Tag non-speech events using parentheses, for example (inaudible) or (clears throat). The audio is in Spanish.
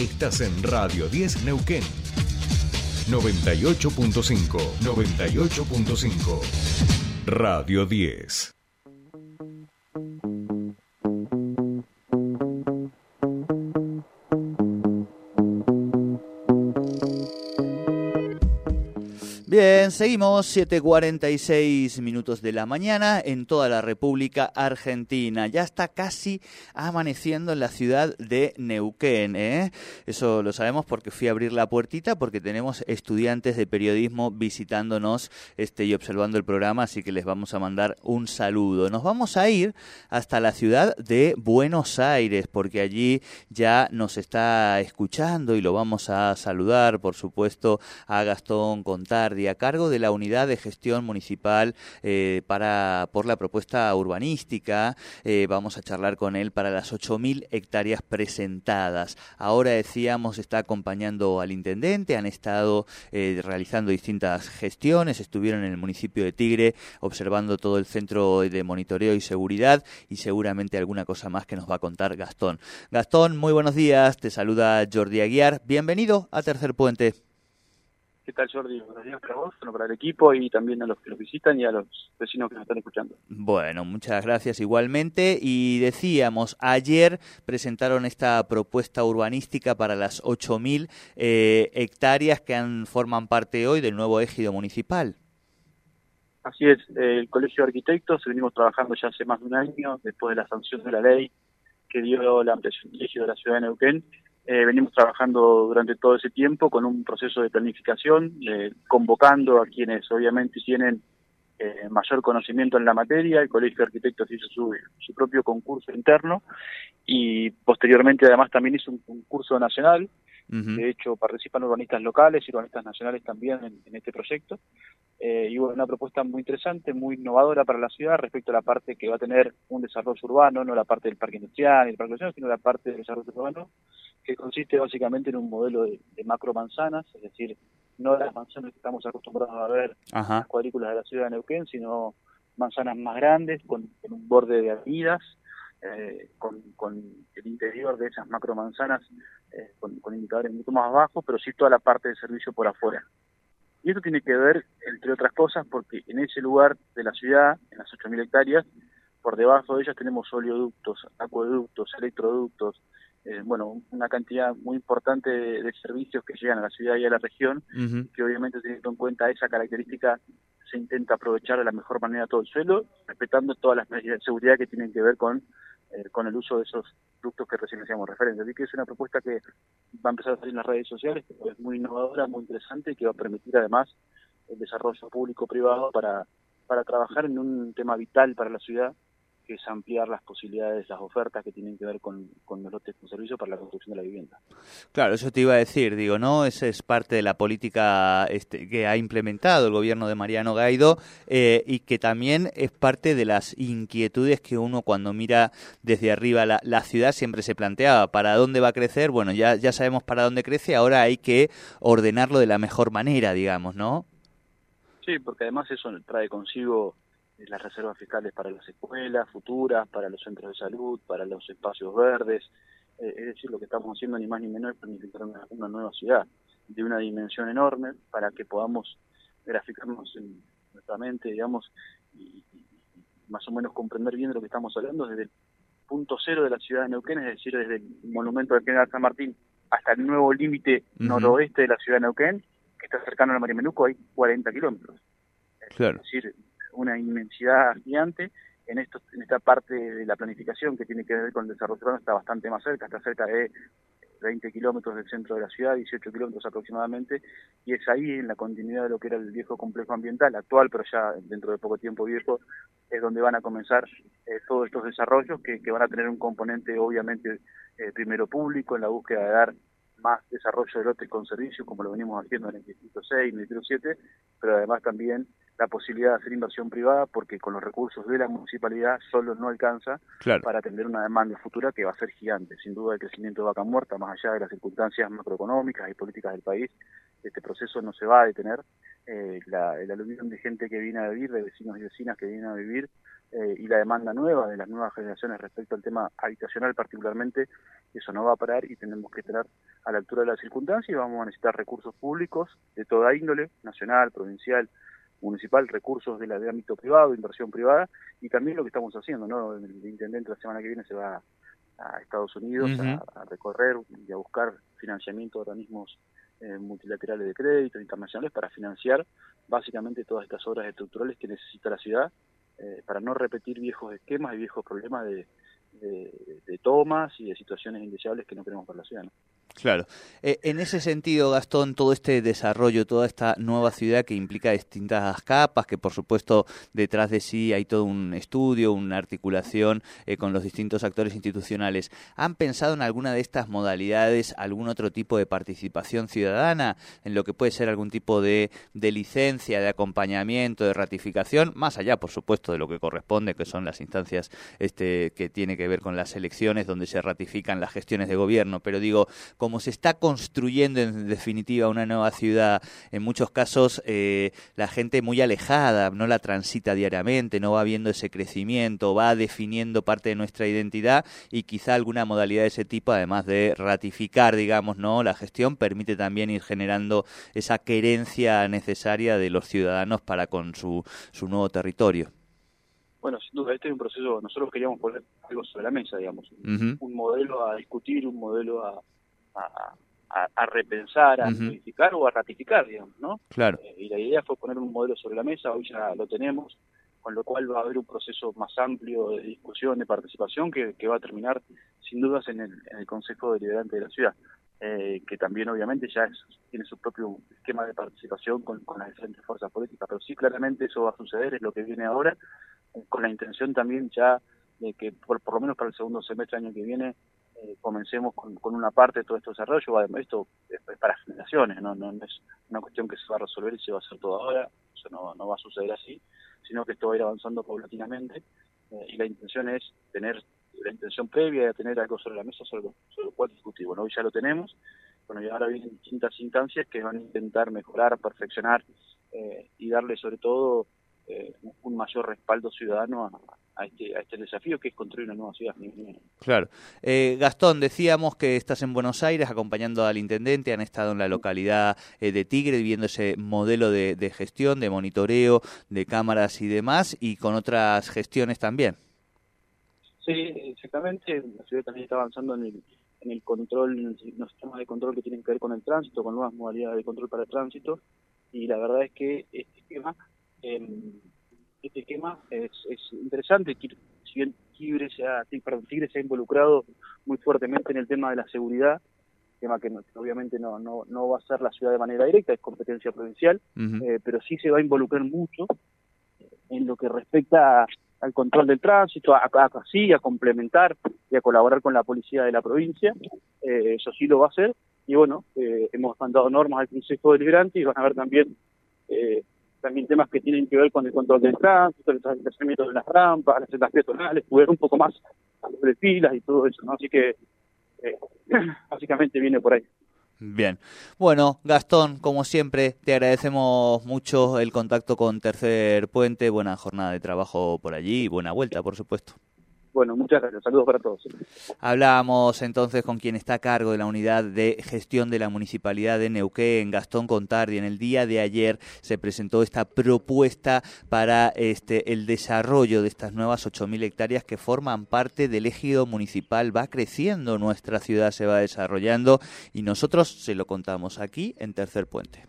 Estás en Radio 10 Neuquén. 98.5, 98.5. Radio 10. Bien, seguimos 7.46 minutos de la mañana en toda la República Argentina. Ya está casi amaneciendo en la ciudad de Neuquén. ¿eh? Eso lo sabemos porque fui a abrir la puertita porque tenemos estudiantes de periodismo visitándonos este, y observando el programa, así que les vamos a mandar un saludo. Nos vamos a ir hasta la ciudad de Buenos Aires porque allí ya nos está escuchando y lo vamos a saludar, por supuesto, a Gastón Contardi a cargo de la Unidad de Gestión Municipal eh, para, por la propuesta urbanística. Eh, vamos a charlar con él para las 8.000 hectáreas presentadas. Ahora decíamos, está acompañando al intendente, han estado eh, realizando distintas gestiones, estuvieron en el municipio de Tigre observando todo el centro de monitoreo y seguridad y seguramente alguna cosa más que nos va a contar Gastón. Gastón, muy buenos días, te saluda Jordi Aguiar, bienvenido a Tercer Puente. ¿Qué tal, Jordi? Buenos días para vos, para el equipo y también a los que nos visitan y a los vecinos que nos están escuchando. Bueno, muchas gracias igualmente. Y decíamos, ayer presentaron esta propuesta urbanística para las 8.000 eh, hectáreas que han, forman parte hoy del nuevo ejido municipal. Así es, el Colegio de Arquitectos venimos trabajando ya hace más de un año, después de la sanción de la ley que dio la ampliación del ejido de la ciudad de Neuquén eh, venimos trabajando durante todo ese tiempo con un proceso de planificación, eh, convocando a quienes obviamente tienen eh, mayor conocimiento en la materia. El Colegio de Arquitectos hizo su, su propio concurso interno y posteriormente además también hizo un concurso nacional de hecho, participan urbanistas locales y urbanistas nacionales también en, este proyecto. Eh, y bueno, una propuesta muy interesante, muy innovadora para la ciudad respecto a la parte que va a tener un desarrollo urbano, no la parte del parque industrial y el parque industrial, sino la parte del desarrollo urbano, que consiste básicamente en un modelo de, macro manzanas, es decir, no las manzanas que estamos acostumbrados a ver en las cuadrículas de la ciudad de Neuquén, sino manzanas más grandes, con, con un borde de avenidas, eh, con, el interior de esas macromanzanas eh, con, con, indicadores mucho más bajos, pero sí toda la parte de servicio por afuera. Y esto tiene que ver, entre otras cosas, porque en ese lugar de la ciudad, en las 8.000 hectáreas, por debajo de ellas tenemos oleoductos, acueductos, electroductos, eh, bueno, una cantidad muy importante de, servicios que llegan a la ciudad y a la región, que obviamente teniendo en cuenta esa característica se intenta aprovechar de la mejor manera todo el suelo, respetando todas las medidas de seguridad que tienen que ver con eh, con el uso de esos productos que recién hacíamos referencia. Así que es una propuesta que va a empezar a salir en las redes sociales, que es muy innovadora, muy interesante y que va a permitir además el desarrollo público-privado para, para trabajar en un tema vital para la ciudad que es ampliar las posibilidades, las ofertas que tienen que ver con, los lotes con servicio para la construcción de la vivienda. Claro, eso te iba a decir, digo, ¿no? Esa es parte de la política este, que ha implementado el gobierno de Mariano Gaido eh, y que también es parte de las inquietudes que uno cuando mira desde arriba la, la, ciudad siempre se planteaba, ¿para dónde va a crecer? Bueno, ya, ya sabemos para dónde crece, ahora hay que ordenarlo de la mejor manera, digamos, ¿no? Sí, porque además eso trae consigo las reservas fiscales para las escuelas futuras, para los centros de salud, para los espacios verdes. Eh, es decir, lo que estamos haciendo ni más ni menos es planificar una, nueva ciudad de una dimensión enorme para que podamos graficarnos en nuestra mente, digamos, y, más o menos comprender bien de lo que estamos hablando desde el punto cero de la ciudad de Neuquén, es decir, desde el monumento del General San Martín hasta el nuevo límite noroeste de la ciudad de Neuquén, que está cercano a la Marimenuco, hay 40 kilómetros. Claro. Es decir, una inmensidad gigante. En, esto, en esta parte de la planificación que tiene que ver con el desarrollo urbano está bastante más cerca, está cerca de 20 kilómetros del centro de la ciudad, 18 kilómetros aproximadamente, y es ahí en la continuidad de lo que era el viejo complejo ambiental, actual, pero ya dentro de poco tiempo viejo, es donde van a comenzar eh, todos estos desarrollos que, van a tener un componente obviamente eh, primero público en la búsqueda de dar más desarrollo de lotes con servicio, como lo venimos haciendo en el Distrito 6, en el Distrito 7, pero además también la posibilidad de hacer inversión privada, porque con los recursos de la municipalidad solo no alcanza para atender una demanda futura que va a ser gigante. Sin duda el crecimiento de vaca muerta, más allá de las circunstancias macroeconómicas y políticas del país, este proceso no se va a detener. Eh, la, el aluvión de gente que viene a vivir, de vecinos y vecinas que vienen a vivir, eh, y la demanda nueva de las nuevas generaciones respecto al tema habitacional particularmente, eso no va a parar y tenemos que estar a la altura de las circunstancias y vamos a necesitar recursos públicos de toda índole, nacional, provincial, municipal, recursos de, la, de ámbito privado, inversión privada y también lo que estamos haciendo, ¿no? El intendente la semana que viene se va a Estados Unidos a, recorrer y a buscar financiamiento de organismos eh, multilaterales de crédito internacionales para financiar básicamente todas estas obras estructurales que necesita la ciudad eh, para no repetir viejos esquemas y viejos problemas de, de, tomas y de situaciones indeseables que no queremos para la ciudad. Claro. Eh, en ese sentido, Gastón, todo este desarrollo, toda esta nueva ciudad que implica distintas capas, que por supuesto detrás de sí hay todo un estudio, una articulación eh, con los distintos actores institucionales, ¿han pensado en alguna de estas modalidades algún otro tipo de participación ciudadana, en lo que puede ser algún tipo de, de licencia, de acompañamiento, de ratificación, más allá, por supuesto, de lo que corresponde, que son las instancias este, que tiene que ver con las elecciones, donde se ratifican las gestiones de gobierno, pero digo, como se está construyendo en definitiva una nueva ciudad, en muchos casos eh, la gente muy alejada no la transita diariamente, no va viendo ese crecimiento, va definiendo parte de nuestra identidad y quizá alguna modalidad de ese tipo, además de ratificar, digamos, no la gestión, permite también ir generando esa querencia necesaria de los ciudadanos para con su, su nuevo territorio. Bueno, sin duda, este es un proceso, nosotros queríamos poner algo sobre la mesa, digamos, un modelo a discutir, un modelo a, a, repensar, a modificar o a ratificar, digamos, ¿no? Claro. Eh, y la idea fue poner un modelo sobre la mesa, hoy ya lo tenemos, con lo cual va a haber un proceso más amplio de discusión, de participación, que, va a terminar sin dudas en el, en el Consejo Deliberante de la Ciudad, eh, que también obviamente ya tiene su propio esquema de participación con, con las diferentes fuerzas políticas, pero sí claramente eso va a suceder, es lo que viene ahora, con la intención también ya de que por, por lo menos para el segundo semestre año que viene eh, comencemos con, una parte de todo este desarrollo, esto es, para generaciones, ¿no? ¿no? es una cuestión que se va a resolver y se va a hacer todo ahora, eso no, no va a suceder así, sino que esto va a ir avanzando paulatinamente eh, y la intención es tener la intención previa de tener algo sobre la mesa sobre, sobre lo cual discutir. Bueno, hoy ya lo tenemos, bueno, y ahora vienen distintas instancias que van a intentar mejorar, perfeccionar eh, y darle sobre todo un mayor respaldo ciudadano a, este, a este, desafío que es construir una nueva ciudad. Claro. Eh, Gastón, decíamos que estás en Buenos Aires acompañando al intendente, han estado en la localidad eh, de Tigre viendo ese modelo de, gestión, de monitoreo, de cámaras y demás, y con otras gestiones también. Sí, exactamente. La ciudad también está avanzando en el, en el control, en los sistemas de control que tienen que ver con el tránsito, con nuevas modalidades de control para el tránsito, y la verdad es que este tema... Eh, este esquema es, es interesante. Si bien Tigre se, ha, perdón, Tigre se ha involucrado muy fuertemente en el tema de la seguridad, tema que, obviamente no, no, no va a ser la ciudad de manera directa, es competencia provincial, eh, pero sí se va a involucrar mucho en lo que respecta al control del tránsito, a, a, a complementar y a colaborar con la policía de la provincia, eh, eso sí lo va a hacer, y bueno, eh, hemos mandado normas al Consejo Deliberante y van a ver también eh, también temas que tienen que ver con el control del tránsito, el estacionamiento de las rampas, las sendas peatonales, poder un poco más sobre filas y todo eso, ¿no? Así que eh, (clears throat) básicamente viene por ahí. Bien. Bueno, Gastón, como siempre, te agradecemos mucho el contacto con Tercer Puente. Buena jornada de trabajo por allí y buena vuelta, por supuesto. Bueno, muchas gracias. Saludos para todos. Hablábamos entonces con quien está a cargo de la unidad de gestión de la municipalidad de Neuquén, Gastón Contardi. En el día de ayer se presentó esta propuesta para este el desarrollo de estas nuevas 8.000 hectáreas que forman parte del ejido municipal. Va creciendo, nuestra ciudad se va desarrollando y nosotros se lo contamos aquí en Tercer Puente.